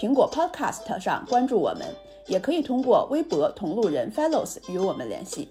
苹果 Podcast 上关注我们，也可以通过微博同路人 Fellows 与我们联系。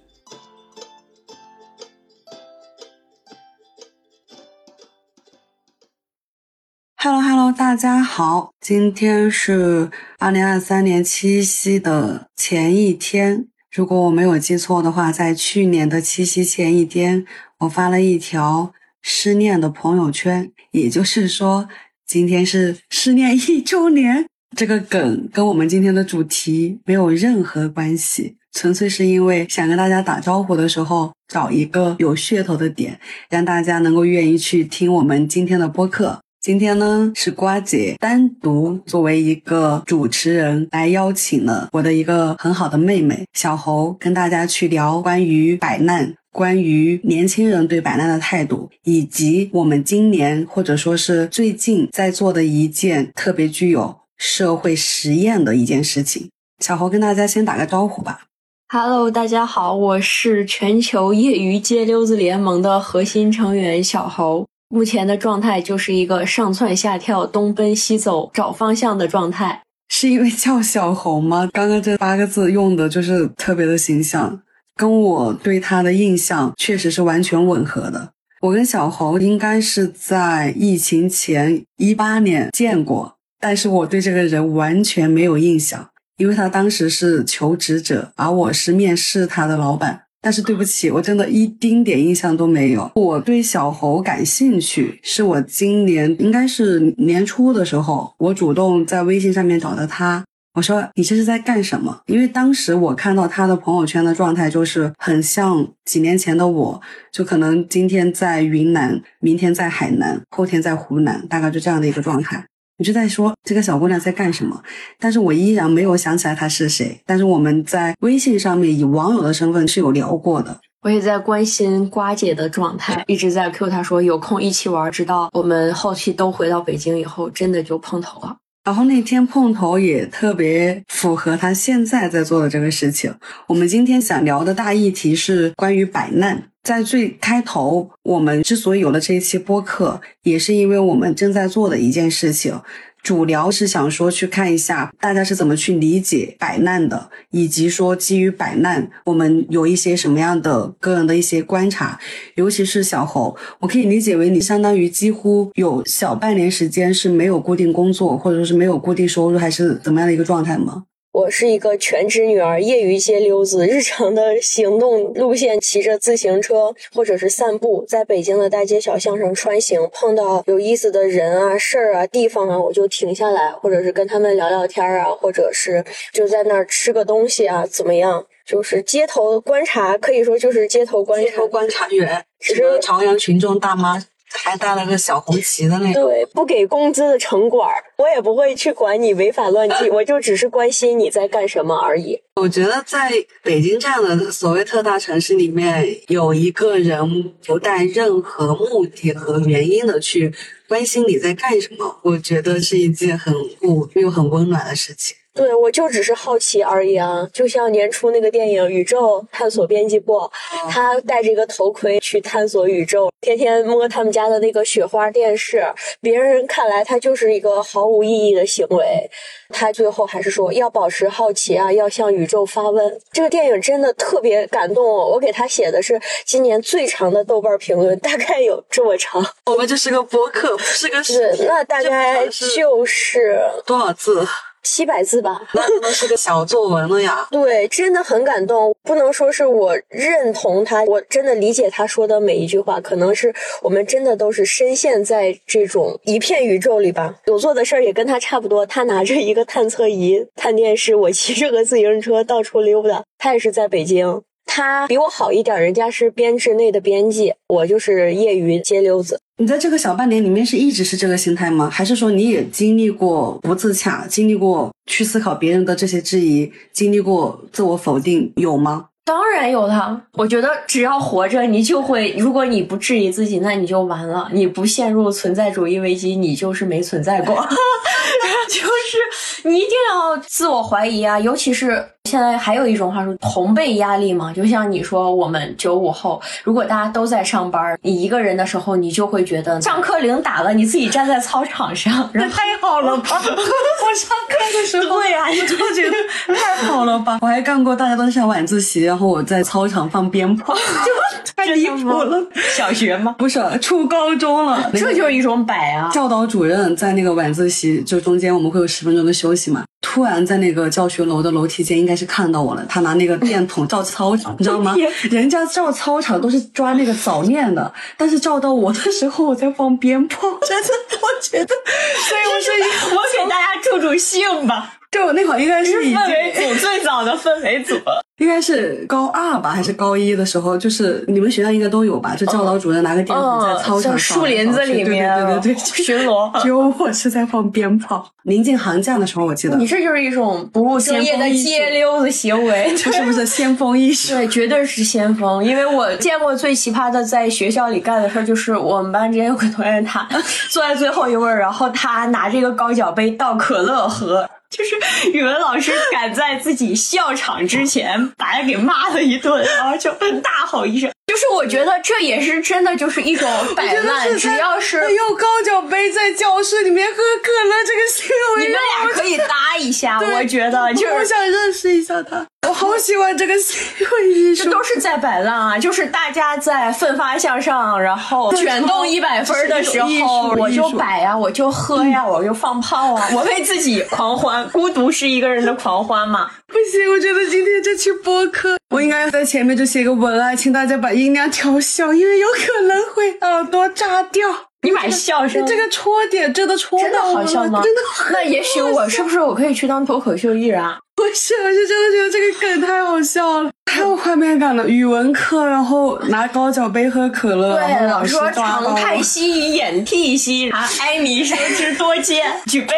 Hello Hello，大家好，今天是二零二三年七夕的前一天。如果我没有记错的话，在去年的七夕前一天，我发了一条失恋的朋友圈，也就是说，今天是失恋一周年。这个梗跟我们今天的主题没有任何关系，纯粹是因为想跟大家打招呼的时候，找一个有噱头的点，让大家能够愿意去听我们今天的播客。今天呢，是瓜姐单独作为一个主持人来邀请了我的一个很好的妹妹小侯，跟大家去聊关于摆烂、关于年轻人对摆烂的态度，以及我们今年或者说是最近在做的一件特别具有社会实验的一件事情。小猴跟大家先打个招呼吧。Hello，大家好，我是全球业余街溜子联盟的核心成员小猴。目前的状态就是一个上蹿下跳、东奔西走、找方向的状态。是因为叫小猴吗？刚刚这八个字用的就是特别的形象，跟我对他的印象确实是完全吻合的。我跟小猴应该是在疫情前一八年见过，但是我对这个人完全没有印象，因为他当时是求职者，而我是面试他的老板。但是对不起，我真的一丁点印象都没有。我对小猴感兴趣，是我今年应该是年初的时候，我主动在微信上面找的他。我说你这是在干什么？因为当时我看到他的朋友圈的状态，就是很像几年前的我，就可能今天在云南，明天在海南，后天在湖南，大概就这样的一个状态。你就在说这个小姑娘在干什么，但是我依然没有想起来她是谁。但是我们在微信上面以网友的身份是有聊过的。我也在关心瓜姐的状态，一直在 Q 她说有空一起玩。直到我们后期都回到北京以后，真的就碰头了。然后那天碰头也特别符合他现在在做的这个事情。我们今天想聊的大议题是关于摆烂。在最开头，我们之所以有了这一期播客，也是因为我们正在做的一件事情。主聊是想说去看一下大家是怎么去理解摆烂的，以及说基于摆烂，我们有一些什么样的个人的一些观察。尤其是小侯，我可以理解为你相当于几乎有小半年时间是没有固定工作，或者说是没有固定收入，还是怎么样的一个状态吗？我是一个全职女儿，业余街溜子，日常的行动路线骑着自行车或者是散步，在北京的大街小巷上穿行，碰到有意思的人啊、事儿啊、地方啊，我就停下来，或者是跟他们聊聊天啊，或者是就在那儿吃个东西啊，怎么样？就是街头观察，可以说就是街头观察。街头观察员，是朝阳群众大妈。还带了个小红旗的那个，对，不给工资的城管，我也不会去管你违法乱纪，我就只是关心你在干什么而已。我觉得在北京这样的所谓特大城市里面，有一个人不带任何目的和原因的去关心你在干什么，我觉得是一件很酷又很温暖的事情。对，我就只是好奇而已啊，就像年初那个电影《宇宙探索编辑部》，他戴着一个头盔去探索宇宙，天天摸他们家的那个雪花电视，别人看来他就是一个毫无意义的行为，他最后还是说要保持好奇啊，要向宇宙发问。这个电影真的特别感动我，我给他写的是今年最长的豆瓣评论，大概有这么长。我们这是个博客，不是个 是，那大概就是多少字？七百字吧，那是个小作文了呀。对，真的很感动。不能说是我认同他，我真的理解他说的每一句话。可能是我们真的都是深陷在这种一片宇宙里吧。我做的事儿也跟他差不多。他拿着一个探测仪探电视，我骑着个自行车到处溜达。他也是在北京，他比我好一点，人家是编制内的编辑，我就是业余街溜子。你在这个小半年里面是一直是这个心态吗？还是说你也经历过不自洽，经历过去思考别人的这些质疑，经历过自我否定，有吗？当然有的，我觉得只要活着，你就会。如果你不质疑自己，那你就完了。你不陷入存在主义危机，你就是没存在过。就是你一定要自我怀疑啊，尤其是。现在还有一种话说同辈压力嘛，就像你说我们九五后，如果大家都在上班，你一个人的时候，你就会觉得上课铃打了，你自己站在操场上，那太好了吧！我上课的时候，对呀，我就觉得 太好了吧！我还干过大家都上晚自习，然后我在操场放鞭炮，就太离谱了。小学吗？不是，初高中了。这就是一种摆啊！教导主任在那个晚自习，就中间我们会有十分钟的休息嘛。突然在那个教学楼的楼梯间，应该是看到我了。他拿那个电筒照操场，你知道吗？人家照操场都是抓那个早恋的，但是照到我的时候，我在放鞭炮。真的，我觉得，所以我说我给大家助助兴吧。就那会儿应该是氛围组最早的氛围组，应该是高二吧，还是高一的时候？就是你们学校应该都有吧？就教导主任拿个电筒在操场树林子里面，对对对对，巡逻。只有我是在放鞭炮。临近寒假的时候，我记得你这就是一种不务正业的街溜子行为，这是不是先锋意识？对，绝对是先锋。因为我见过最奇葩的在学校里干的事儿，就是我们班之前有个同学，他坐在最后一位，然后他拿这个高脚杯倒可乐喝。就是语文老师赶在自己笑场之前把他给骂了一顿，然后就大吼一声。就是我觉得这也是真的，就是一种摆烂。只要是用高脚杯在教室里面喝可乐，这个行为，你们俩可以搭一下。我觉得，就是我想认识一下他。我好喜欢这个行为艺术，这都是在摆烂啊！就是大家在奋发向上，然后卷动一百分的时候，我就摆呀，我就喝呀，我就放炮啊，我为自己狂欢。孤独是一个人的狂欢嘛？不行，我觉得今天这期播客，我应该在前面就写个文案，请大家把音量调小，因为有可能会耳朵炸掉。你买笑声这个戳点真的戳真的好笑吗？真的。那也许我是不是我可以去当脱口秀艺人啊？不是，我是真的觉得这个梗太好笑了，太有画面感了。语文课，然后拿高脚杯喝可乐，对，老师说长太息，眼涕兮，啊，哀民生之多艰，举杯。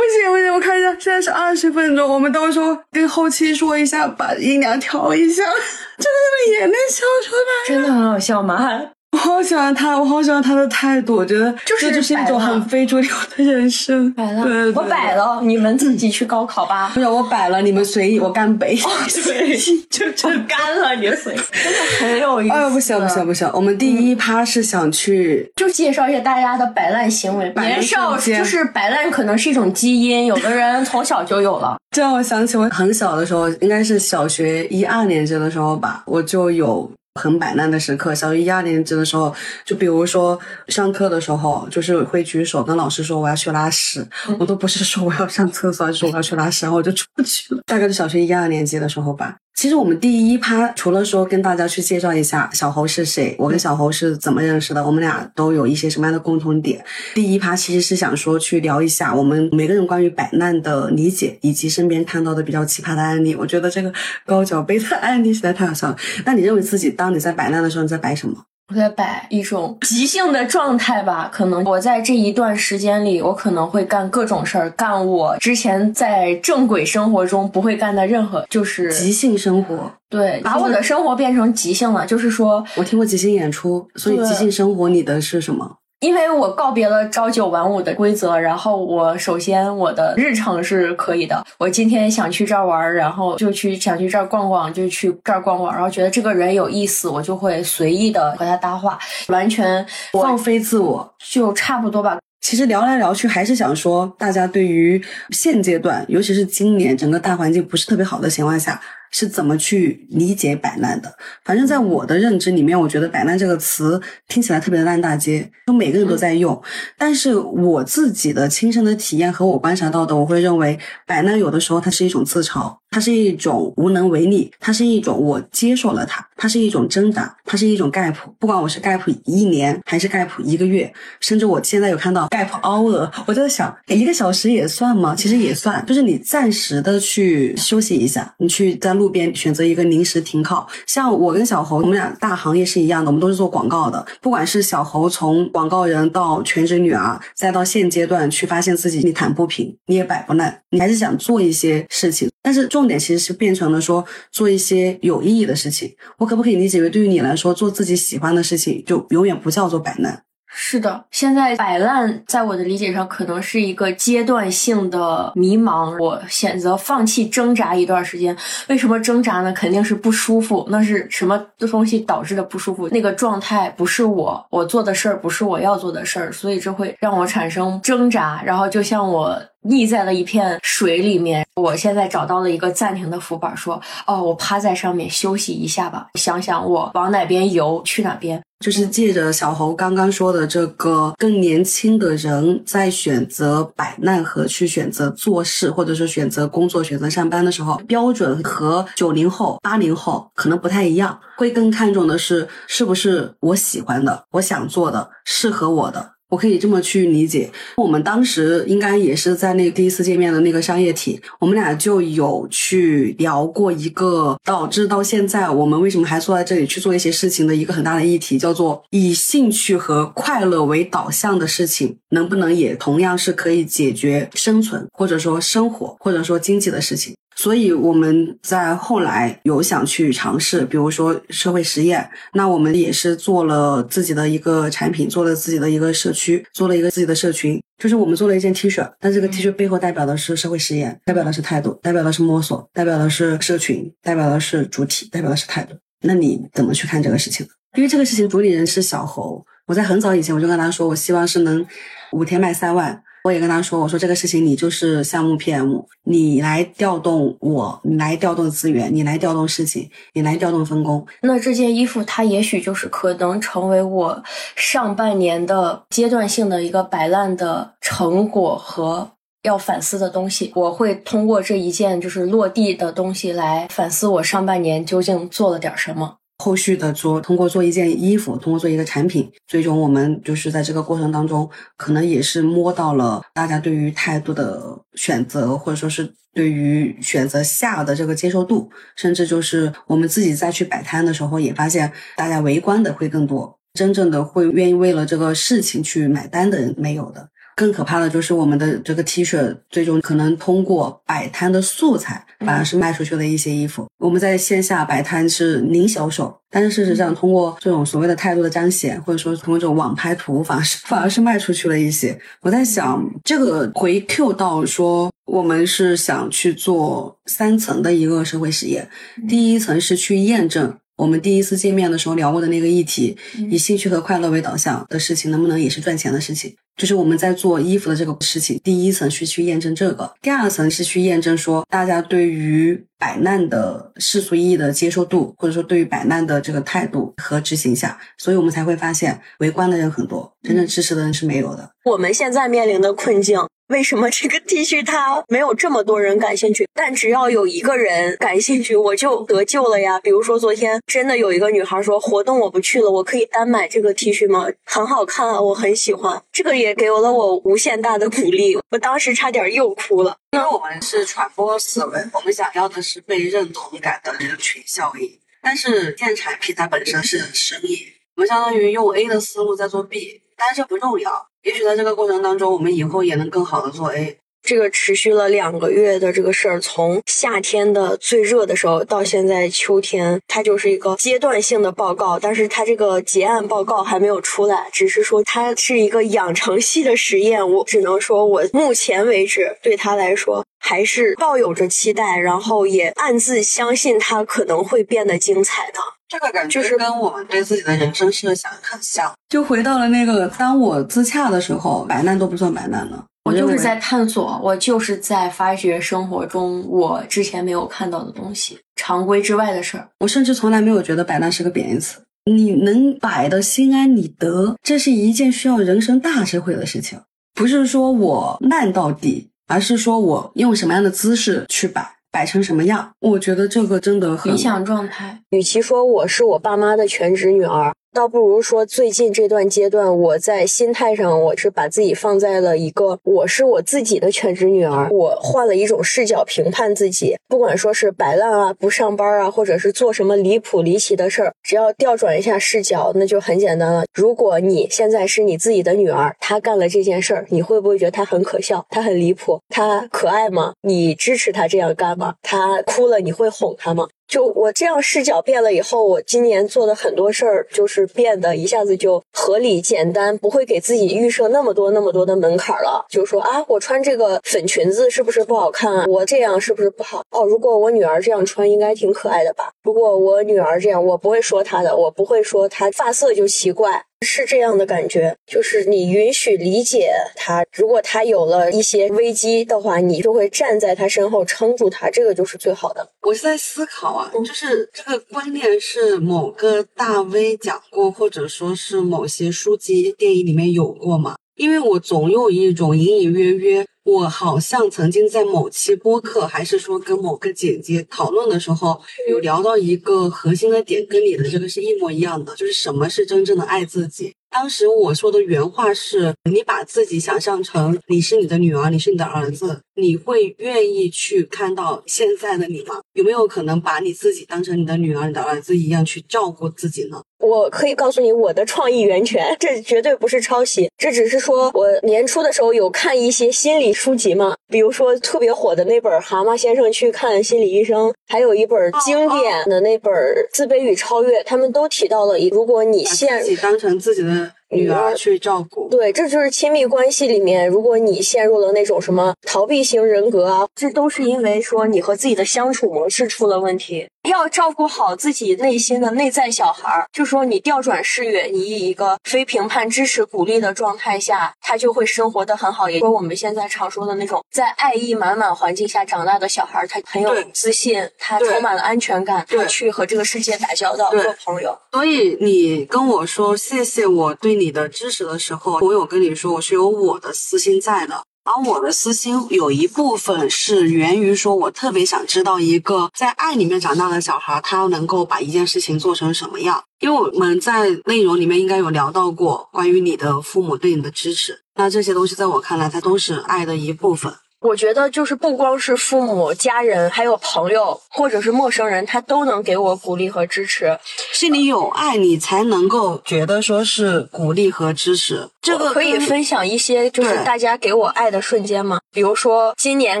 不行不行，我看一下，现在是二十分钟，我们到时候跟后期说一下，把音量调一下，真的眼泪笑出来，真的很好笑吗？我好喜欢他，我好喜欢他的态度，我觉得就是就是一种很非主流的人生。摆了，我摆了，你们自己去高考吧。不是我摆了，你们随意，我干杯。随意就就干了，你随意，真的很有意思。哎，不行不行不行，我们第一趴是想去，就介绍一下大家的摆烂行为。年少就是摆烂，可能是一种基因，有的人从小就有了。这让我想起我很小的时候，应该是小学一二年级的时候吧，我就有。很摆烂的时刻，小学一二年级的时候，就比如说上课的时候，就是会举手跟老师说我要去拉屎，我都不是说我要上厕所，说我要去拉屎，然后我就出去了。大概是小学一二年级的时候吧。其实我们第一趴除了说跟大家去介绍一下小侯是谁，我跟小侯是怎么认识的，我们俩都有一些什么样的共同点。第一趴其实是想说去聊一下我们每个人关于摆烂的理解，以及身边看到的比较奇葩的案例。我觉得这个高脚杯的案例实在太好笑了。那你认为自己当你在摆烂的时候，你在摆什么？我在摆一种即兴的状态吧，可能我在这一段时间里，我可能会干各种事儿，干我之前在正轨生活中不会干的任何，就是即兴生活。对，把我的生活变成即兴了，就是说我听过即兴演出，所以即兴生活你的是什么？因为我告别了朝九晚五的规则，然后我首先我的日程是可以的。我今天想去这儿玩，然后就去想去这儿逛逛，就去这儿逛逛。然后觉得这个人有意思，我就会随意的和他搭话，完全放飞自我，就差不多吧。其实聊来聊去，还是想说，大家对于现阶段，尤其是今年整个大环境不是特别好的情况下。是怎么去理解摆烂的？反正在我的认知里面，我觉得“摆烂”这个词听起来特别的烂大街，就每个人都在用。但是我自己的亲身的体验和我观察到的，我会认为摆烂有的时候它是一种自嘲，它是一种无能为力，它是一种我接受了它，它是一种挣扎，它是一种 gap。不管我是 gap 一年还是 gap 一个月，甚至我现在有看到 gap hour，我就在想，一个小时也算吗？其实也算，就是你暂时的去休息一下，你去在。路边选择一个临时停靠。像我跟小侯，我们俩大行业是一样的，我们都是做广告的。不管是小侯从广告人到全职女儿，再到现阶段去发现自己你躺不平，你也摆不烂，你还是想做一些事情。但是重点其实是变成了说做一些有意义的事情。我可不可以理解为，对于你来说，做自己喜欢的事情就永远不叫做摆烂？是的，现在摆烂在我的理解上可能是一个阶段性的迷茫。我选择放弃挣扎一段时间。为什么挣扎呢？肯定是不舒服。那是什么东西导致的不舒服？那个状态不是我，我做的事儿不是我要做的事儿，所以这会让我产生挣扎。然后就像我。溺在了一片水里面，我现在找到了一个暂停的浮板，说：“哦，我趴在上面休息一下吧，想想我往哪边游，去哪边。”就是借着小侯刚刚说的这个更年轻的人在选择摆烂和去选择做事，或者说选择工作、选择上班的时候，标准和九零后、八零后可能不太一样，会更看重的是是不是我喜欢的、我想做的、适合我的。我可以这么去理解，我们当时应该也是在那第一次见面的那个商业体，我们俩就有去聊过一个导致到现在我们为什么还坐在这里去做一些事情的一个很大的议题，叫做以兴趣和快乐为导向的事情，能不能也同样是可以解决生存或者说生活或者说经济的事情？所以我们在后来有想去尝试，比如说社会实验，那我们也是做了自己的一个产品，做了自己的一个社区，做了一个自己的社群，就是我们做了一件 T 恤，但这个 T 恤背后代表的是社会实验，代表的是态度，代表的是摸索，代表的是社群，代表的是主体，代表的是态度。那你怎么去看这个事情？因为这个事情主理人是小侯，我在很早以前我就跟他说，我希望是能五天卖三万。我也跟他说：“我说这个事情你就是项目 PM，你来调动我，你来调动资源，你来调动事情，你来调动分工。那这件衣服它也许就是可能成为我上半年的阶段性的一个摆烂的成果和要反思的东西。我会通过这一件就是落地的东西来反思我上半年究竟做了点什么。”后续的做，通过做一件衣服，通过做一个产品，最终我们就是在这个过程当中，可能也是摸到了大家对于态度的选择，或者说是对于选择下的这个接受度，甚至就是我们自己再去摆摊的时候，也发现大家围观的会更多，真正的会愿意为了这个事情去买单的人没有的。更可怕的就是我们的这个 T 恤，最终可能通过摆摊的素材，反而是卖出去的一些衣服。我们在线下摆摊是零销售，但是事实上通过这种所谓的态度的彰显，或者说通过这种网拍图，反而是反而是卖出去了一些。我在想，这个回 Q 到说，我们是想去做三层的一个社会实验，第一层是去验证。我们第一次见面的时候聊过的那个议题，以兴趣和快乐为导向的事情，能不能也是赚钱的事情？就是我们在做衣服的这个事情，第一层是去验证这个，第二层是去验证说大家对于摆烂的世俗意义的接受度，或者说对于摆烂的这个态度和执行下，所以我们才会发现围观的人很多，真正支持的人是没有的。我们现在面临的困境。为什么这个 T 恤它没有这么多人感兴趣？但只要有一个人感兴趣，我就得救了呀！比如说昨天真的有一个女孩说活动我不去了，我可以单买这个 T 恤吗？很好看啊，我很喜欢。这个也给了我无限大的鼓励，我当时差点又哭了。因为我们是传播思维，我们想要的是被认同感的人群效应。但是电产品它本身是生意，我们相当于用 A 的思路在做 B，但是不重要。也许在这个过程当中，我们以后也能更好的做 A。这个持续了两个月的这个事儿，从夏天的最热的时候到现在秋天，它就是一个阶段性的报告。但是它这个结案报告还没有出来，只是说它是一个养成系的实验。我只能说，我目前为止对他来说还是抱有着期待，然后也暗自相信它可能会变得精彩的。这个感觉就是跟我们对自己的人生设想很像，就回到了那个当我自洽的时候，摆烂都不算摆烂了。我就是在探索，我就是在发掘生活中我之前没有看到的东西，常规之外的事儿。我甚至从来没有觉得摆烂是个贬义词。你能摆的心安理得，这是一件需要人生大智慧的事情。不是说我烂到底，而是说我用什么样的姿势去摆。摆成什么样？我觉得这个真的很理想状态。与其说我是我爸妈的全职女儿，倒不如说最近这段阶段，我在心态上，我是把自己放在了一个我是我自己的全职女儿，我换了一种视角评判自己，不管说是摆烂啊、不上班啊，或者是做什么离谱离奇的事儿，只要调转一下视角，那就很简单了。如果你现在是你自己的女儿，她干了这件事儿，你会不会觉得她很可笑？她很离谱？她可爱吗？你支持她这样干吗？她哭了，你会哄她吗？就我这样视角变了以后，我今年做的很多事儿就是变得一下子就合理简单，不会给自己预设那么多那么多的门槛了。就说啊，我穿这个粉裙子是不是不好看啊？我这样是不是不好？哦，如果我女儿这样穿，应该挺可爱的吧？如果我女儿这样，我不会说她的，我不会说她发色就奇怪。是这样的感觉，就是你允许理解他，如果他有了一些危机的话，你就会站在他身后撑住他，这个就是最好的。我是在思考啊，就是这个观念是某个大 V 讲过，或者说是某些书籍、电影里面有过吗？因为我总有一种隐隐约约。我好像曾经在某期播客，还是说跟某个姐姐讨论的时候，有聊到一个核心的点，跟你的这个是一模一样的，就是什么是真正的爱自己。当时我说的原话是：你把自己想象成你是你的女儿，你是你的儿子，你会愿意去看到现在的你吗？有没有可能把你自己当成你的女儿、你的儿子一样去照顾自己呢？我可以告诉你我的创意源泉，这绝对不是抄袭，这只是说我年初的时候有看一些心理书籍嘛，比如说特别火的那本《蛤蟆先生去看心理医生》，还有一本经典的那本《自卑与超越》，他们都提到了，如果你现自己当成自己的。女儿去照顾，对，这就是亲密关系里面，如果你陷入了那种什么逃避型人格啊，这都是因为说你和自己的相处模式出了问题。要照顾好自己内心的内在小孩儿，就说你调转视野，你以一个非评判、支持、鼓励的状态下，他就会生活的很好。也说我们现在常说的那种在爱意满满环境下长大的小孩，他很有自信，他充满了安全感，他去和这个世界打交道、做朋友。所以你跟我说谢谢我对你的支持的时候，我有跟你说我是有我的私心在的。而我的私心有一部分是源于说，我特别想知道一个在爱里面长大的小孩，他能够把一件事情做成什么样。因为我们在内容里面应该有聊到过关于你的父母对你的支持，那这些东西在我看来，它都是爱的一部分。我觉得就是不光是父母、家人，还有朋友或者是陌生人，他都能给我鼓励和支持。心里有爱，你才能够觉得说是鼓励和支持。这个可以分享一些就是大家给我爱的瞬间吗？比如说今年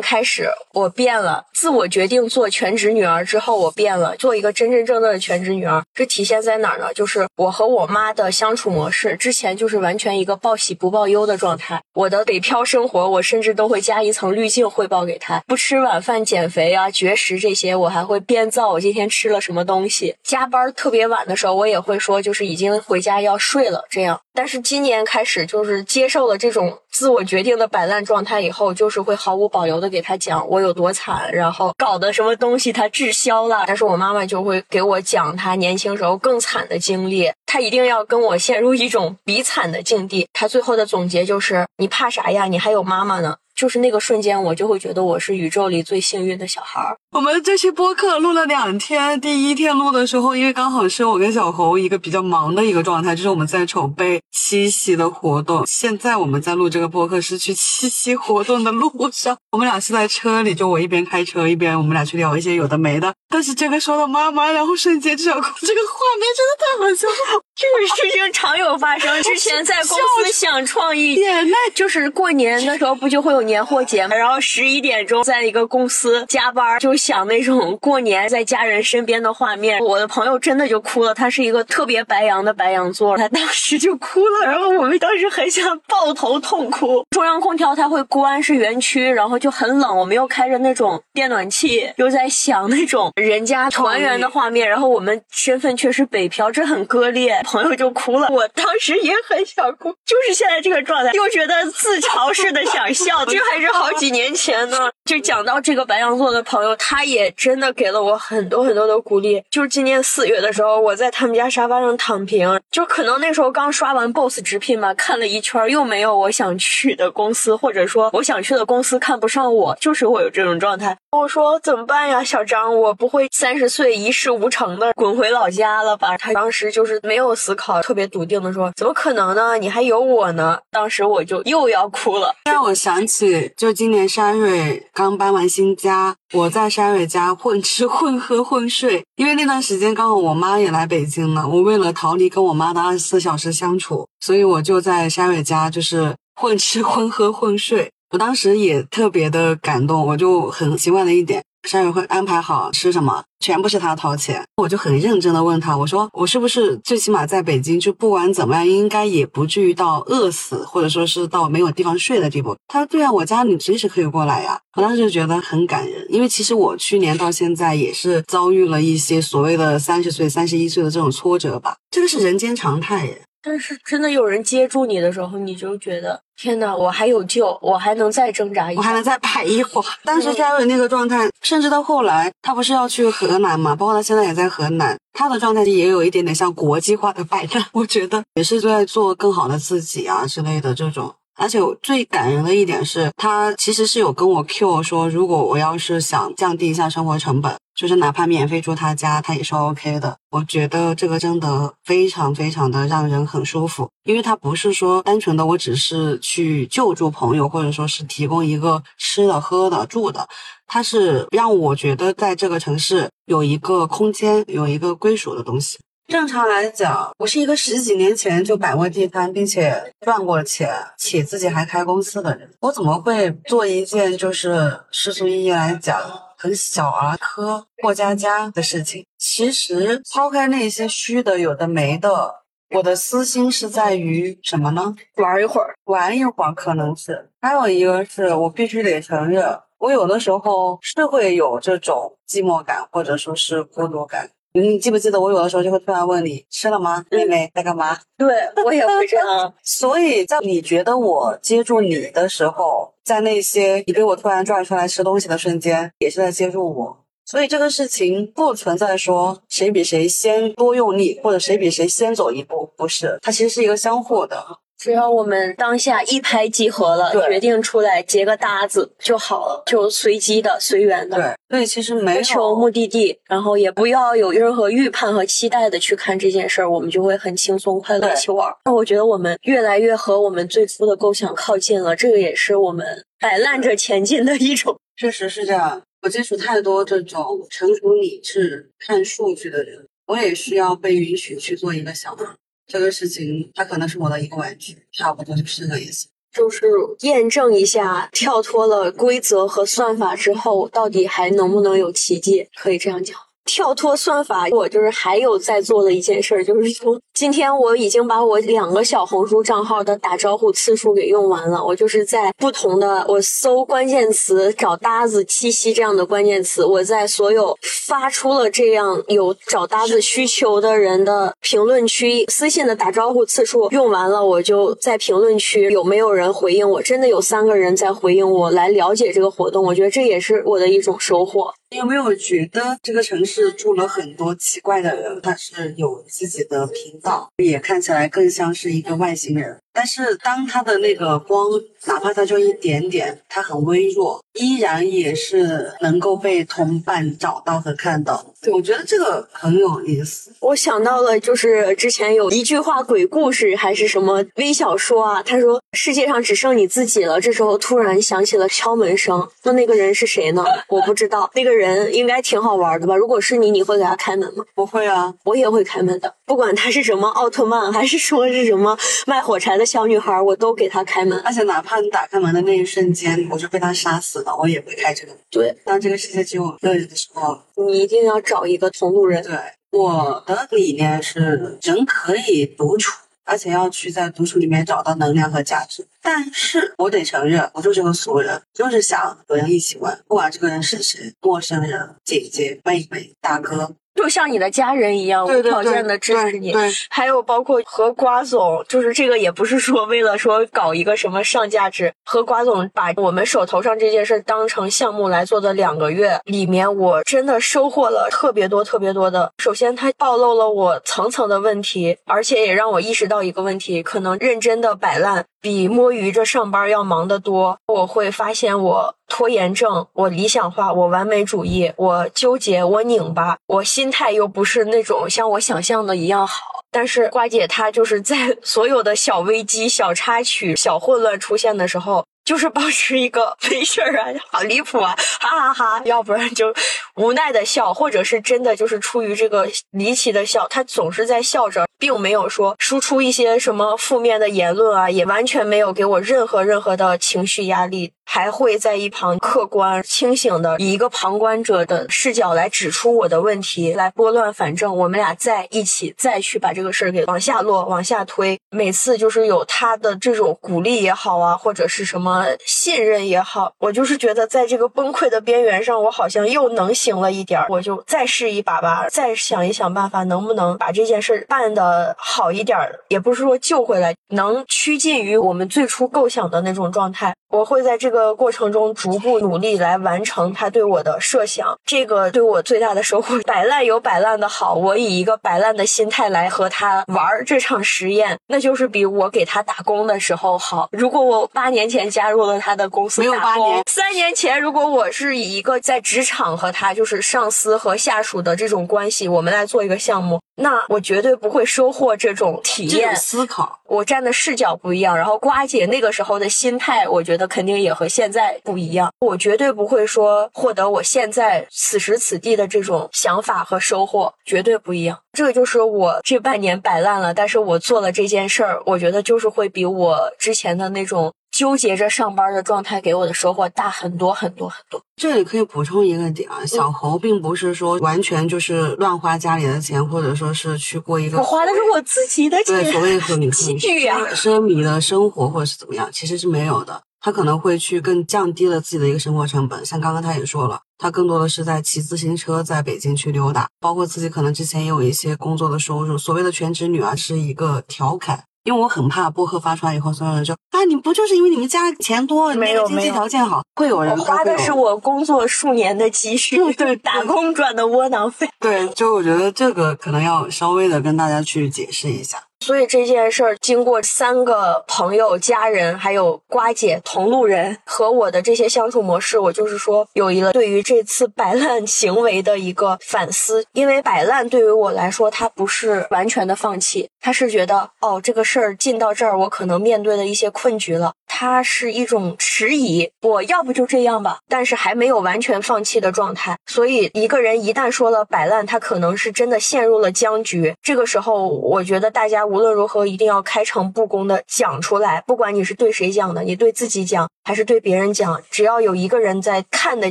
开始我变了，自我决定做全职女儿之后，我变了，做一个真真正正的全职女儿。这体现在哪儿呢？就是我和我妈的相处模式，之前就是完全一个报喜不报忧的状态。我的北漂生活，我甚至都会加一层。滤镜汇报给他，不吃晚饭减肥啊、绝食这些，我还会编造我今天吃了什么东西。加班特别晚的时候，我也会说，就是已经回家要睡了这样。但是今年开始，就是接受了这种自我决定的摆烂状态以后，就是会毫无保留的给他讲我有多惨，然后搞的什么东西他滞销了。但是我妈妈就会给我讲他年轻时候更惨的经历，他一定要跟我陷入一种比惨的境地。他最后的总结就是：你怕啥呀？你还有妈妈呢。就是那个瞬间，我就会觉得我是宇宙里最幸运的小孩儿。我们这期播客录了两天，第一天录的时候，因为刚好是我跟小侯一个比较忙的一个状态，就是我们在筹备七夕的活动。现在我们在录这个播客是去七夕活动的路上，我们俩是在车里，就我一边开车一边我们俩去聊一些有的没的。但是这个说到妈妈，然后瞬间就想哭，这个画面真的太好笑了。这个事情常有发生。之前在公司 想创意，眼泪就是过年的时候不就会有年货节嘛？然后十一点钟在一个公司加班，就想那种过年在家人身边的画面。我的朋友真的就哭了，他是一个特别白羊的白羊座，他当时就哭了。然后我们当时很想抱头痛哭。中央空调它会关，是园区，然后就很冷。我们又开着那种电暖气，又在想那种人家团圆的画面。然后我们身份却是北漂，这很割裂。朋友就哭了，我当时也很想哭，就是现在这个状态，又觉得自嘲似的想笑，这还是好几年前呢。就讲到这个白羊座的朋友，他也真的给了我很多很多的鼓励。就是今年四月的时候，我在他们家沙发上躺平，就可能那时候刚刷完 BOSS 直聘嘛，看了一圈又没有我想去的公司，或者说我想去的公司看不上我，就是会有这种状态。我说怎么办呀，小张，我不会三十岁一事无成的滚回老家了吧？他当时就是没有思考，特别笃定的说：“怎么可能呢？你还有我呢。”当时我就又要哭了，让我想起对就今年山瑞刚搬完新家，我在山瑞家混 吃混喝混睡，因为那段时间刚好我妈也来北京了，我为了逃离跟我妈的二十四小时相处，所以我就在山瑞家就是混吃 混喝混睡。我当时也特别的感动，我就很奇怪的一点，山友会安排好吃什么，全部是他掏钱，我就很认真的问他，我说我是不是最起码在北京就不管怎么样，应该也不至于到饿死，或者说是到没有地方睡的地步。他说对啊，我家你随时可以过来呀。我当时就觉得很感人，因为其实我去年到现在也是遭遇了一些所谓的三十岁、三十一岁的这种挫折吧，这个是人间常态。但是真的有人接住你的时候，你就觉得天哪，我还有救，我还能再挣扎一，我还能再摆一会儿。当时嘉伟那个状态，甚至到后来，他不是要去河南嘛？包括他现在也在河南，他的状态也有一点点像国际化的 摆烂，我觉得也是在做更好的自己啊之类的这种。而且最感人的一点是，他其实是有跟我 Q 说，如果我要是想降低一下生活成本，就是哪怕免费住他家，他也是 OK 的。我觉得这个真的非常非常的让人很舒服，因为他不是说单纯的我只是去救助朋友，或者说是提供一个吃的、喝的、住的，他是让我觉得在这个城市有一个空间，有一个归属的东西。正常来讲，我是一个十几年前就摆过地摊，并且赚过钱，且自己还开公司的人，我怎么会做一件就是世俗意义来讲很小儿科、过家家的事情？其实抛开那些虚的、有的没的，我的私心是在于什么呢？玩一会儿，玩一会儿可能是。还有一个是我必须得承认，我有的时候是会有这种寂寞感，或者说是孤独感。你记不记得我有的时候就会突然问你吃了吗？妹妹在干嘛？对我也会这样。所以在你觉得我接住你的时候，在那些你被我突然拽出来吃东西的瞬间，也是在接住我。所以这个事情不存在说谁比谁先多用力，或者谁比谁先走一步，不是，它其实是一个相互的。只要我们当下一拍即合了，决定出来结个搭子就好了，就随机的、随缘的。对，所以其实没求目的地，然后也不要有任何预判和期待的去看这件事儿，我们就会很轻松快乐一起玩。那我觉得我们越来越和我们最初的构想靠近了，这个也是我们摆烂着前进的一种。确实是这样，我接触太多这种成熟理智、看数据的人，我也需要被允许去做一个小孩。这个事情，它可能是我的一个玩具，差不多就是这个意思。就是验证一下，跳脱了规则和算法之后，到底还能不能有奇迹？可以这样讲。跳脱算法，我就是还有在做的一件事，就是从今天我已经把我两个小红书账号的打招呼次数给用完了。我就是在不同的我搜关键词找搭子七夕这样的关键词，我在所有发出了这样有找搭子需求的人的评论区私信的打招呼次数用完了，我就在评论区有没有人回应我？真的有三个人在回应我，来了解这个活动。我觉得这也是我的一种收获。你有没有觉得这个城市住了很多奇怪的人？他是有自己的频道，也看起来更像是一个外星人。但是当他的那个光，哪怕他就一点点，他很微弱，依然也是能够被同伴找到和看到。对，我觉得这个很有意思。我想到了，就是之前有一句话鬼故事还是什么微小说啊，他说世界上只剩你自己了。这时候突然响起了敲门声，那那个人是谁呢？我不知道。那个人应该挺好玩的吧？如果是你，你会给他开门吗？不会啊，我也会开门的。不管她是什么奥特曼，还是说是什么卖火柴的小女孩，我都给她开门。而且哪怕你打开门的那一瞬间，我就被她杀死了，我也会开这个门。对，当这个世界只有一个人的时候，你一定要找一个同路人。对，我的理念是人可以独处，而且要去在独处里面找到能量和价值。但是我得承认，我就是个俗人，就是想有人一起玩，不管这个人是谁，陌生人、姐姐、妹妹、大哥。就像你的家人一样，无条件的支持你。对，还有包括和瓜总，就是这个也不是说为了说搞一个什么上价值，和瓜总把我们手头上这件事当成项目来做的两个月里面，我真的收获了特别多特别多的。首先，他暴露了我层层的问题，而且也让我意识到一个问题：可能认真的摆烂比摸鱼着上班要忙得多。我会发现我拖延症，我理想化，我完美主义，我纠结，我拧巴，我心态又不是那种像我想象的一样好。但是瓜姐她就是在所有的小危机、小插曲、小混乱出现的时候。就是保持一个 没事儿啊，好离谱啊，哈哈哈！要不然就无奈的笑，或者是真的就是出于这个离奇的笑，他总是在笑着，并没有说输出一些什么负面的言论啊，也完全没有给我任何任何的情绪压力。还会在一旁客观清醒的以一个旁观者的视角来指出我的问题，来拨乱反正。我们俩在一起再去把这个事儿给往下落、往下推。每次就是有他的这种鼓励也好啊，或者是什么信任也好，我就是觉得在这个崩溃的边缘上，我好像又能行了一点儿。我就再试一把吧，再想一想办法，能不能把这件事办的好一点儿？也不是说救回来，能趋近于我们最初构想的那种状态。我会在这个过程中逐步努力来完成他对我的设想，这个对我最大的收获。摆烂有摆烂的好，我以一个摆烂的心态来和他玩这场实验，那就是比我给他打工的时候好。如果我八年前加入了他的公司，没有八年，三年前，如果我是以一个在职场和他就是上司和下属的这种关系，我们来做一个项目。那我绝对不会收获这种体验。思考，我站的视角不一样，然后瓜姐那个时候的心态，我觉得肯定也和现在不一样。我绝对不会说获得我现在此时此地的这种想法和收获，绝对不一样。这个就是我这半年摆烂了，但是我做了这件事儿，我觉得就是会比我之前的那种。纠结着上班的状态给我的收获大很多很多很多。这里可以补充一个点啊，小侯并不是说完全就是乱花家里的钱，或者说是去过一个我花的是我自己的钱，对，所谓很奢靡的生活或者是怎么样，其实是没有的。他可能会去更降低了自己的一个生活成本，像刚刚他也说了，他更多的是在骑自行车在北京去溜达，包括自己可能之前也有一些工作的收入。所谓的全职女啊，是一个调侃。因为我很怕播客发出来以后，所有人说啊，你不就是因为你们家钱多，没有经济条件好，会有人花的是我工作数年的积蓄，对对，打工赚的窝囊费。对，就我觉得这个可能要稍微的跟大家去解释一下。所以这件事儿经过三个朋友、家人，还有瓜姐同路人和我的这些相处模式，我就是说有一个对于这次摆烂行为的一个反思。因为摆烂对于我来说，它不是完全的放弃，他是觉得哦，这个事儿进到这儿，我可能面对的一些困局了。他是一种迟疑，我要不就这样吧，但是还没有完全放弃的状态。所以一个人一旦说了摆烂，他可能是真的陷入了僵局。这个时候，我觉得大家。无论如何，一定要开诚布公的讲出来。不管你是对谁讲的，你对自己讲还是对别人讲，只要有一个人在看得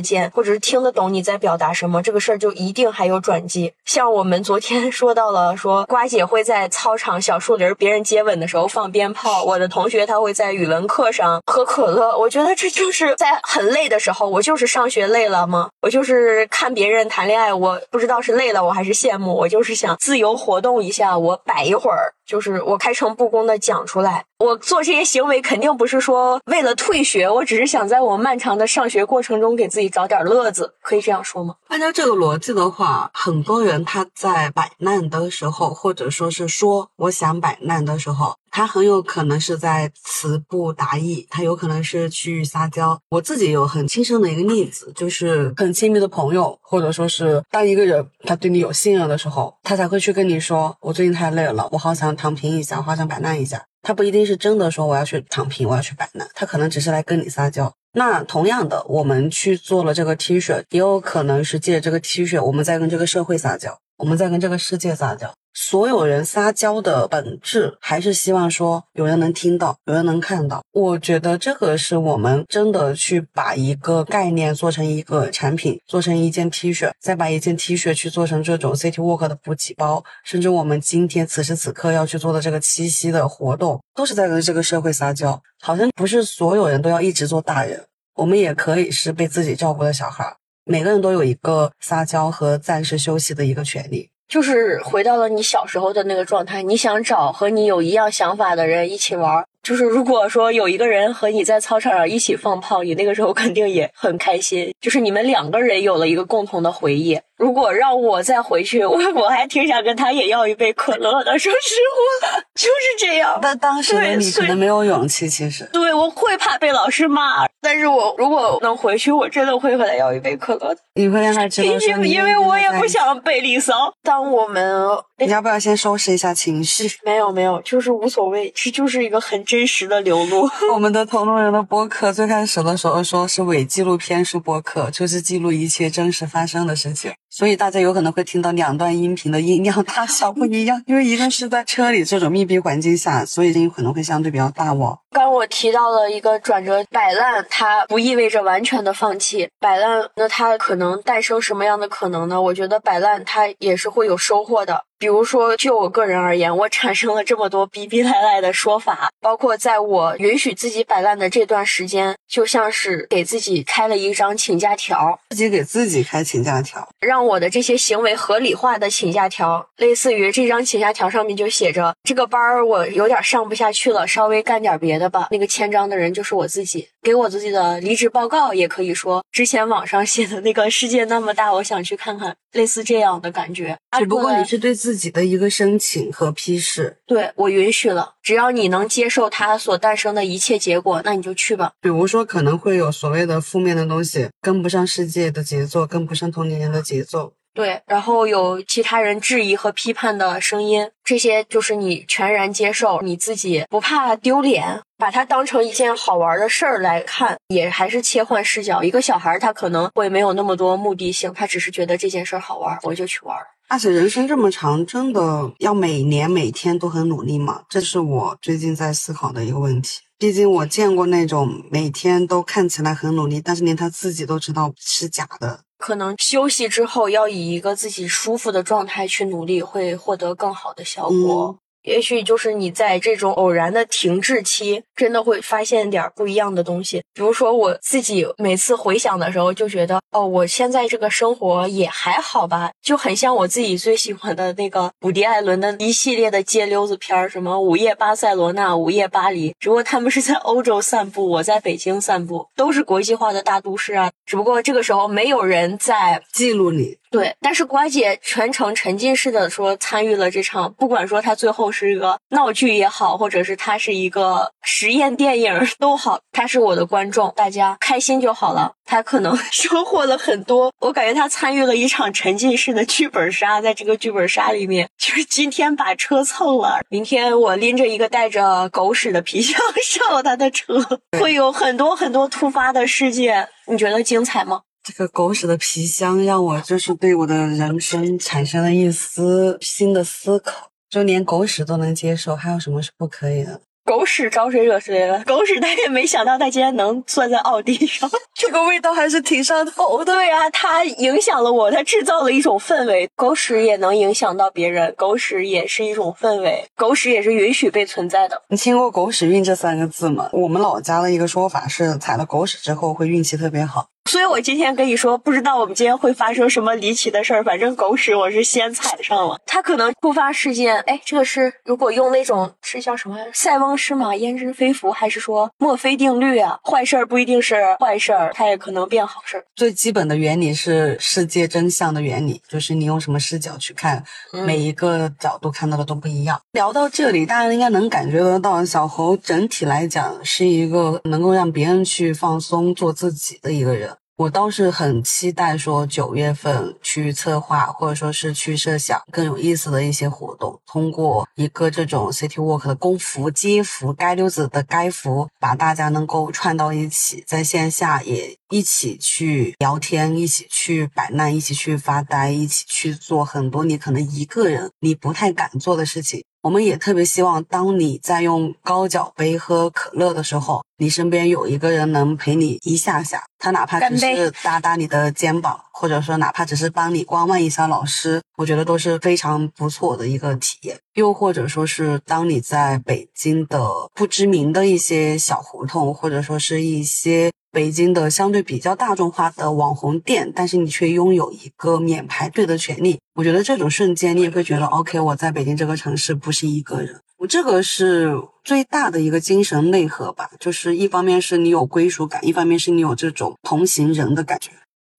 见或者是听得懂你在表达什么，这个事儿就一定还有转机。像我们昨天说到了，说瓜姐会在操场小树林别人接吻的时候放鞭炮，我的同学他会在语文课上喝可乐。我觉得这就是在很累的时候，我就是上学累了吗？我就是看别人谈恋爱，我不知道是累了我还是羡慕，我就是想自由活动一下，我摆一会儿。就是我开诚布公的讲出来，我做这些行为肯定不是说为了退学，我只是想在我漫长的上学过程中给自己找点乐子，可以这样说吗？按照这个逻辑的话，很多人他在摆烂的时候，或者说是说我想摆烂的时候。他很有可能是在词不达意，他有可能是去撒娇。我自己有很亲身的一个例子，就是很亲密的朋友，或者说是当一个人他对你有信任的时候，他才会去跟你说：“我最近太累了，我好想躺平一下，好想摆烂一下。”他不一定是真的说我要去躺平，我要去摆烂，他可能只是来跟你撒娇。那同样的，我们去做了这个 T 恤，也有可能是借这个 T 恤，我们在跟这个社会撒娇，我们在跟这个世界撒娇。所有人撒娇的本质还是希望说有人能听到，有人能看到。我觉得这个是我们真的去把一个概念做成一个产品，做成一件 T 恤，再把一件 T 恤去做成这种 City Walk 的补给包，甚至我们今天此时此刻要去做的这个七夕的活动，都是在跟这个社会撒娇。好像不是所有人都要一直做大人，我们也可以是被自己照顾的小孩。每个人都有一个撒娇和暂时休息的一个权利。就是回到了你小时候的那个状态，你想找和你有一样想法的人一起玩。就是如果说有一个人和你在操场上一起放炮，你那个时候肯定也很开心。就是你们两个人有了一个共同的回忆。如果让我再回去，我 我还挺想跟他也要一杯可乐的。说实话，就是这样。但当时的你可能没有勇气，其实。对，我会怕被老师骂，但是我如果能回去，我真的会和他要一杯可乐的。你会让他知道因为因为我也不想被离骚。当我们，你要不要先收拾一下情绪？没有没有，就是无所谓，这就是一个很真实的流露。我们的同路人的播客最开始的时候说是伪纪录片式播客，就是记录一切真实发生的事情。所以大家有可能会听到两段音频的音量大小不一样，因为一个是在车里这种密闭环境下，所以声音可能会相对比较大哦。刚我提到了一个转折，摆烂，它不意味着完全的放弃。摆烂，那它可能诞生什么样的可能呢？我觉得摆烂它也是会有收获的。比如说，就我个人而言，我产生了这么多逼逼赖赖的说法，包括在我允许自己摆烂的这段时间，就像是给自己开了一张请假条，自己给自己开请假条，让我的这些行为合理化的请假条，类似于这张请假条上面就写着这个班儿我有点上不下去了，稍微干点别的吧。那个签章的人就是我自己，给我自己的离职报告也可以说之前网上写的那个世界那么大，我想去看看，类似这样的感觉。只不过你是对自自己的一个申请和批示，对我允许了，只要你能接受它所诞生的一切结果，那你就去吧。比如说，可能会有所谓的负面的东西，跟不上世界的节奏，跟不上同龄人的节奏。对，然后有其他人质疑和批判的声音，这些就是你全然接受，你自己不怕丢脸，把它当成一件好玩的事儿来看，也还是切换视角。一个小孩他可能会没有那么多目的性，他只是觉得这件事儿好玩，我就去玩。而且人生这么长，真的要每年每天都很努力吗？这是我最近在思考的一个问题。毕竟我见过那种每天都看起来很努力，但是连他自己都知道是假的。可能休息之后要以一个自己舒服的状态去努力，会获得更好的效果。也许就是你在这种偶然的停滞期，真的会发现点不一样的东西。比如说我自己每次回想的时候，就觉得哦，我现在这个生活也还好吧，就很像我自己最喜欢的那个伍迪·艾伦的一系列的街溜子片儿，什么《午夜巴塞罗那》《午夜巴黎》。只不过他们是在欧洲散步，我在北京散步，都是国际化的大都市啊。只不过这个时候没有人在记录你。对，但是瓜姐全程沉浸式的说参与了这场，不管说她最后是一个闹剧也好，或者是她是一个实验电影都好，她是我的观众，大家开心就好了。她可能 收获了很多，我感觉她参与了一场沉浸式的剧本杀，在这个剧本杀里面，就是今天把车蹭了，明天我拎着一个带着狗屎的皮箱 上了他的车，会有很多很多突发的事件，你觉得精彩吗？这个狗屎的皮箱让我就是对我的人生产生了一丝新的思考，就连狗屎都能接受，还有什么是不可以的？狗屎招谁惹谁了？狗屎他也没想到他竟然能坐在奥迪上，这个味道还是挺上头的。对呀，它影响了我，它制造了一种氛围。狗屎也能影响到别人，狗屎也是一种氛围，狗屎也是允许被存在的。你听过“狗屎运”这三个字吗？我们老家的一个说法是，踩了狗屎之后会运气特别好。所以我今天跟你说，不知道我们今天会发生什么离奇的事儿。反正狗屎我是先踩上了，它可能突发事件。哎，这个是如果用那种是叫什么“塞翁失马，焉知非福”，还是说墨菲定律啊？坏事儿不一定是坏事儿，它也可能变好事儿。最基本的原理是世界真相的原理，就是你用什么视角去看，每一个角度看到的都不一样。聊到这里，大家应该能感觉得到，小猴整体来讲是一个能够让别人去放松、做自己的一个人。我倒是很期待说九月份去策划，或者说是去设想更有意思的一些活动，通过一个这种 City Walk 的公服、街服、街溜子的街服，把大家能够串到一起，在线下也一起去聊天，一起去摆烂，一起去发呆，一起去做很多你可能一个人你不太敢做的事情。我们也特别希望，当你在用高脚杯喝可乐的时候，你身边有一个人能陪你一下下，他哪怕只是搭搭你的肩膀，或者说哪怕只是帮你观望一下老师，我觉得都是非常不错的一个体验。又或者说是当你在北京的不知名的一些小胡同，或者说是一些北京的相对比较大众化的网红店，但是你却拥有一个免排队的权利。我觉得这种瞬间，你也会觉得 OK，我在北京这个城市不是一个人。我这个是最大的一个精神内核吧，就是一方面是你有归属感，一方面是你有这种同行人的感觉。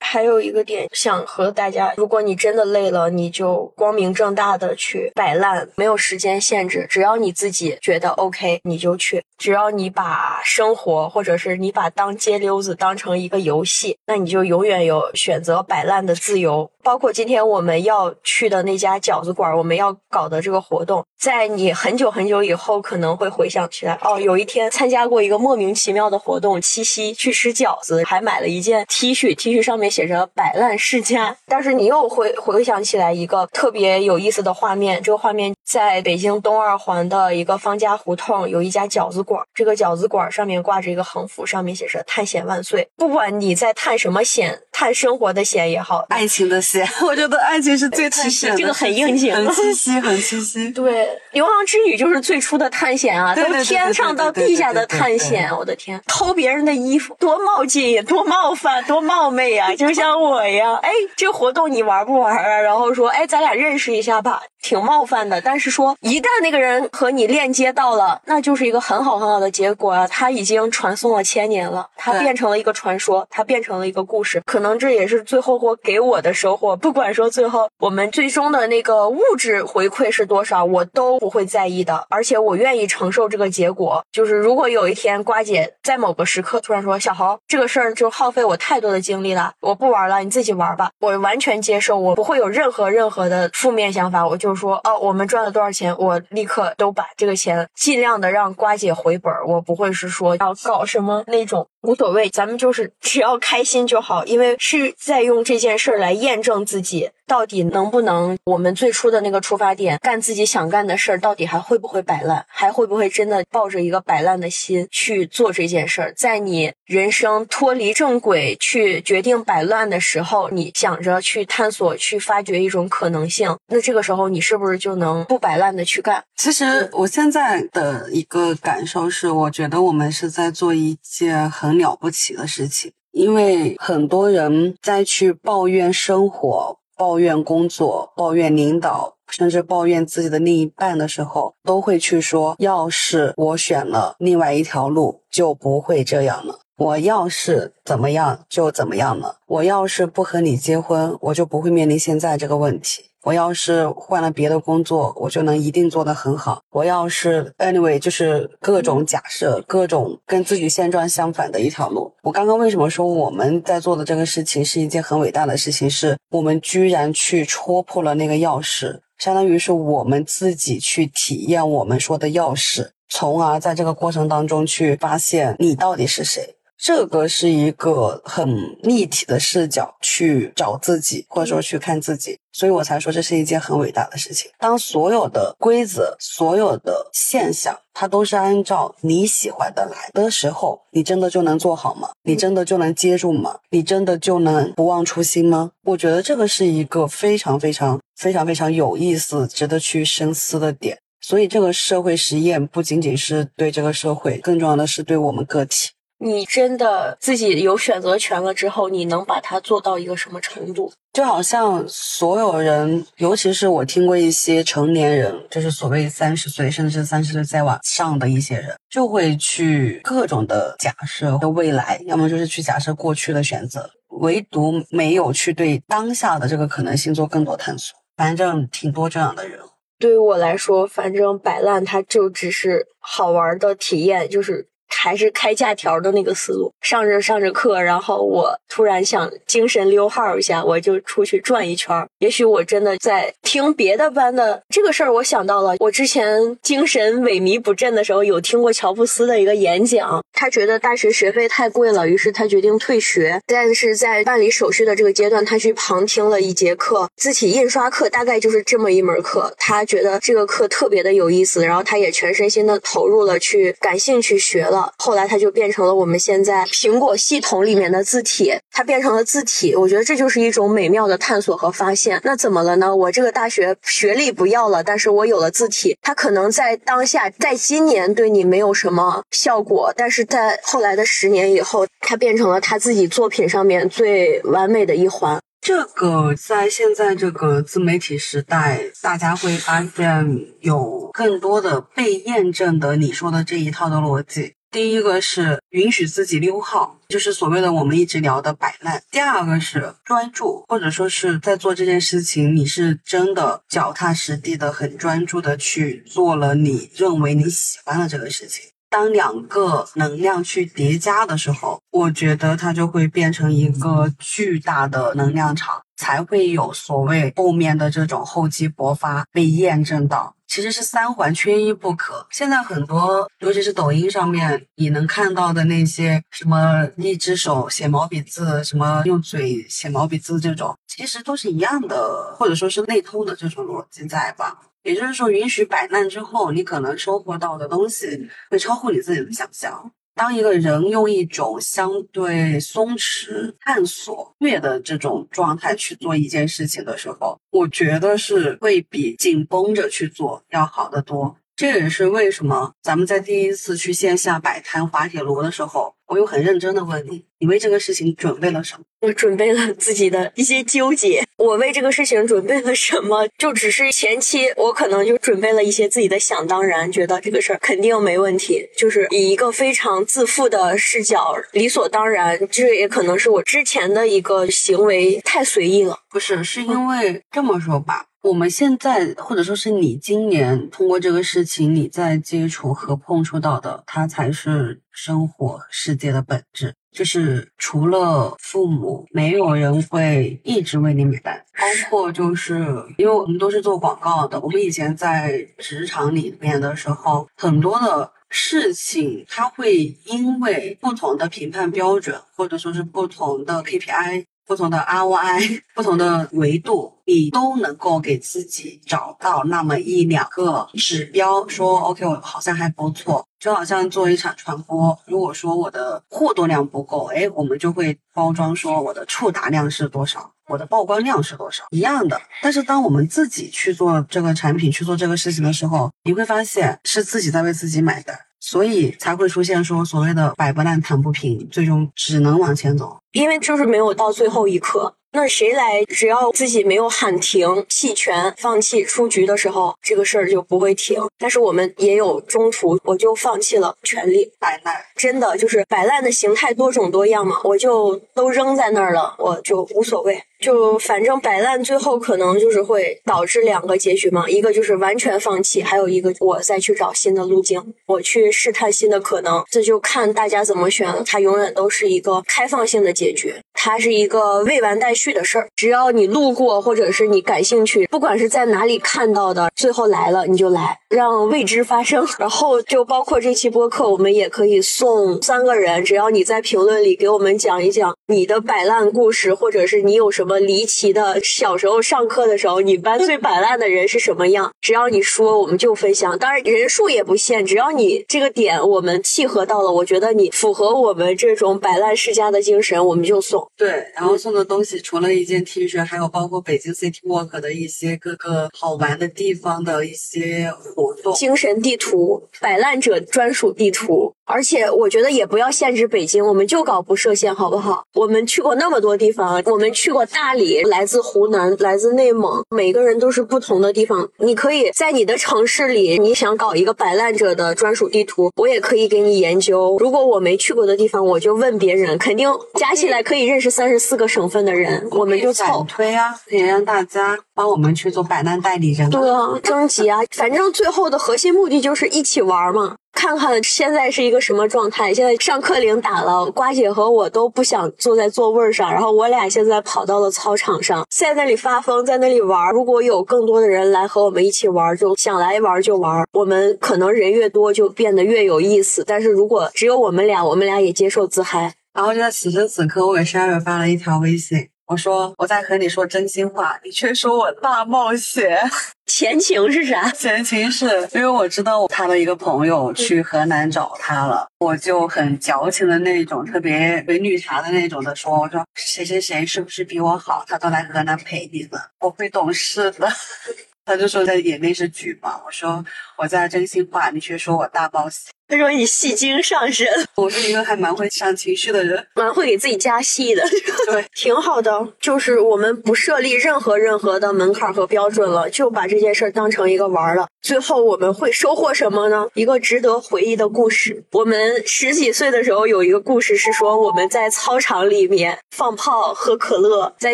还有一个点想和大家，如果你真的累了，你就光明正大的去摆烂，没有时间限制，只要你自己觉得 OK，你就去。只要你把生活，或者是你把当街溜子当成一个游戏，那你就永远有选择摆烂的自由。包括今天我们要去的那家饺子馆，我们要搞的这个活动，在你很久很久以后可能会回想起来，哦，有一天参加过一个莫名其妙的活动，七夕去吃饺子，还买了一件 T 恤，T 恤上面写着“摆烂世家”。但是你又会回想起来一个特别有意思的画面，这个画面在北京东二环的一个方家胡同有一家饺子馆，这个饺子馆上面挂着一个横幅，上面写着“探险万岁”。不管你在探什么险，探生活的险也好，爱情的。我觉得爱情是最探险的，这个很应景，很清 晰，很清晰。对，牛郎织女就是最初的探险啊，从天上到地下的探险。我的天，偷别人的衣服，多冒进，多冒犯，多冒昧啊！就像我一样，哎，这活动你玩不玩啊？然后说，哎，咱俩认识一下吧，挺冒犯的。但是说，一旦那个人和你链接到了，那就是一个很好很好的结果啊！他已经传送了千年了，他变成了一个传说，他变成了一个故事。可能这也是最后我给我的收获。不管说最后我们最终的那个物质回馈是多少，我都不会在意的，而且我愿意承受这个结果。就是如果有一天瓜姐在某个时刻突然说小豪这个事儿就耗费我太多的精力了，我不玩了，你自己玩吧，我完全接受，我不会有任何任何的负面想法。我就就说哦，我们赚了多少钱，我立刻都把这个钱尽量的让瓜姐回本儿，我不会是说要搞什么那种。无所谓，咱们就是 只要开心就好，因为是在用这件事儿来验证自己到底能不能，我们最初的那个出发点，干自己想干的事儿，到底还会不会摆烂，还会不会真的抱着一个摆烂的心去做这件事儿？在你人生脱离正轨去决定摆烂的时候，你想着去探索、去发掘一种可能性，那这个时候你是不是就能不摆烂的去干？其实我现在的一个感受是，我觉得我们是在做一件很。很了不起的事情，因为很多人在去抱怨生活、抱怨工作、抱怨领导，甚至抱怨自己的另一半的时候，都会去说：“要是我选了另外一条路，就不会这样了。我要是怎么样，就怎么样了。我要是不和你结婚，我就不会面临现在这个问题。”我要是换了别的工作，我就能一定做得很好。我要是 anyway，就是各种假设，各种跟自己现状相反的一条路。我刚刚为什么说我们在做的这个事情是一件很伟大的事情？是我们居然去戳破了那个钥匙，相当于是我们自己去体验我们说的钥匙，从而在这个过程当中去发现你到底是谁。这个是一个很立体的视角去找自己，或者说去看自己，所以我才说这是一件很伟大的事情。当所有的规则、所有的现象，它都是按照你喜欢的来的时候，你真的就能做好吗？你真的就能接住吗？你真的就能不忘初心吗？我觉得这个是一个非常非常非常非常有意思、值得去深思的点。所以，这个社会实验不仅仅是对这个社会，更重要的是对我们个体。你真的自己有选择权了之后，你能把它做到一个什么程度？就好像所有人，尤其是我听过一些成年人，就是所谓三十岁甚至是三十岁再往上的一些人，就会去各种的假设的未来，要么就是去假设过去的选择，唯独没有去对当下的这个可能性做更多探索。反正挺多这样的人。对于我来说，反正摆烂它就只是好玩的体验，就是。还是开假条的那个思路，上着上着课，然后我突然想精神溜号一下，我就出去转一圈。也许我真的在听别的班的这个事儿，我想到了，我之前精神萎靡不振的时候，有听过乔布斯的一个演讲，他觉得大学学费太贵了，于是他决定退学。但是在办理手续的这个阶段，他去旁听了一节课，字体印刷课，大概就是这么一门课。他觉得这个课特别的有意思，然后他也全身心的投入了去，感兴趣学了。后来它就变成了我们现在苹果系统里面的字体，它变成了字体。我觉得这就是一种美妙的探索和发现。那怎么了呢？我这个大学学历不要了，但是我有了字体，它可能在当下，在今年对你没有什么效果，但是在后来的十年以后，它变成了他自己作品上面最完美的一环。这个在现在这个自媒体时代，大家会发现有更多的被验证的你说的这一套的逻辑。第一个是允许自己溜号，就是所谓的我们一直聊的摆烂；第二个是专注，或者说是在做这件事情，你是真的脚踏实地的、很专注的去做了你认为你喜欢的这个事情。当两个能量去叠加的时候，我觉得它就会变成一个巨大的能量场，才会有所谓后面的这种厚积薄发被验证到。其实是三环缺一不可。现在很多，尤其是抖音上面，你能看到的那些什么一只手写毛笔字，什么用嘴写毛笔字这种，其实都是一样的，或者说是内通的这种逻辑在吧？也就是说，允许摆烂之后，你可能收获到的东西会超乎你自己的想象。当一个人用一种相对松弛、探索、虐的这种状态去做一件事情的时候，我觉得是会比紧绷着去做要好得多。这也是为什么咱们在第一次去线下摆摊滑铁卢的时候。我又很认真的问你，你为这个事情准备了什么？我准备了自己的一些纠结。我为这个事情准备了什么？就只是前期我可能就准备了一些自己的想当然，觉得这个事儿肯定没问题，就是以一个非常自负的视角，理所当然。这也可能是我之前的一个行为太随意了。不是，是因为这么说吧。我们现在，或者说是你今年通过这个事情，你在接触和碰触到的，它才是生活世界的本质。就是除了父母，没有人会一直为你买单。包括就是，因为我们都是做广告的，我们以前在职场里面的时候，很多的事情，它会因为不同的评判标准，或者说是不同的 KPI。不同的 ROI，不同的维度，你都能够给自己找到那么一两个指标，说 OK，我好像还不错。就好像做一场传播，如果说我的互动量不够，哎，我们就会包装说我的触达量是多少，我的曝光量是多少，一样的。但是当我们自己去做这个产品，去做这个事情的时候，你会发现是自己在为自己买单。所以才会出现说所谓的摆不烂、躺不平，最终只能往前走，因为就是没有到最后一刻。那谁来？只要自己没有喊停、弃权、放弃出局的时候，这个事儿就不会停。但是我们也有中途，我就放弃了权利摆烂。真的就是摆烂的形态多种多样嘛，我就都扔在那儿了，我就无所谓。就反正摆烂，最后可能就是会导致两个结局嘛，一个就是完全放弃，还有一个我再去找新的路径，我去试探新的可能。这就看大家怎么选了。它永远都是一个开放性的结局，它是一个未完待续的事儿。只要你路过，或者是你感兴趣，不管是在哪里看到的，最后来了你就来，让未知发生。然后就包括这期播客，我们也可以送三个人，只要你在评论里给我们讲一讲你的摆烂故事，或者是你有什么。离奇的小时候上课的时候，你班最摆烂的人是什么样？只要你说，我们就分享。当然人数也不限，只要你这个点我们契合到了，我觉得你符合我们这种摆烂世家的精神，我们就送。对，然后送的东西除了一件 T 恤，还有包括北京 City Walk 的一些各个好玩的地方的一些活动，精神地图，摆烂者专属地图。而且我觉得也不要限制北京，我们就搞不设限，好不好？我们去过那么多地方，我们去过大理，来自湖南，来自内蒙，每个人都是不同的地方。你可以在你的城市里，你想搞一个摆烂者的专属地图，我也可以给你研究。如果我没去过的地方，我就问别人，肯定加起来可以认识三十四个省份的人，我们就反推啊，可以让大家帮我们去做摆烂代理人。对啊，征集啊，反正最后的核心目的就是一起玩嘛。看看现在是一个什么状态？现在上课铃打了，瓜姐和我都不想坐在座位上，然后我俩现在跑到了操场上，在那里发疯，在那里玩。如果有更多的人来和我们一起玩，就想来玩就玩。我们可能人越多就变得越有意思，但是如果只有我们俩，我们俩也接受自嗨。然后就在此时此刻，我给 Sherry 发了一条微信，我说我在和你说真心话，你却说我大冒险。前情是啥？前情是因为我知道他的一个朋友去河南找他了，我就很矫情的那种，特别伪绿茶的那种的说，我说谁谁谁是不是比我好，他都来河南陪你了，我会懂事的。他就说在演电视剧嘛，我说我在真心话，你却说我大包戏。他说你戏精上身，我是一个还蛮会上情绪的人，蛮会给自己加戏的，对，挺好的。就是我们不设立任何任何的门槛和标准了，就把这件事当成一个玩了。最后我们会收获什么呢？一个值得回忆的故事。我们十几岁的时候有一个故事是说我们在操场里面放炮喝可乐，在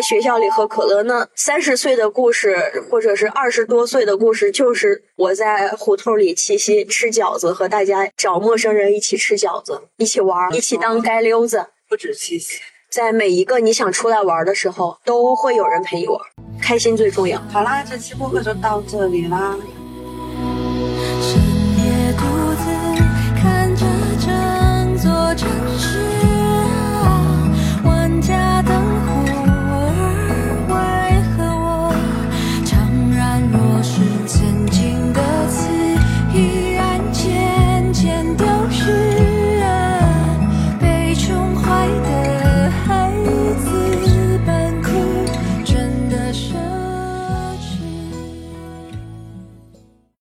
学校里喝可乐。那三十岁的故事或者是二十多岁的故事，就是我在胡同里七夕吃饺子和大家。找陌生人一起吃饺子，一起玩，一起当街溜子。不止七夕，在每一个你想出来玩的时候，都会有人陪你玩，开心最重要。好啦，这期播客就到这里啦。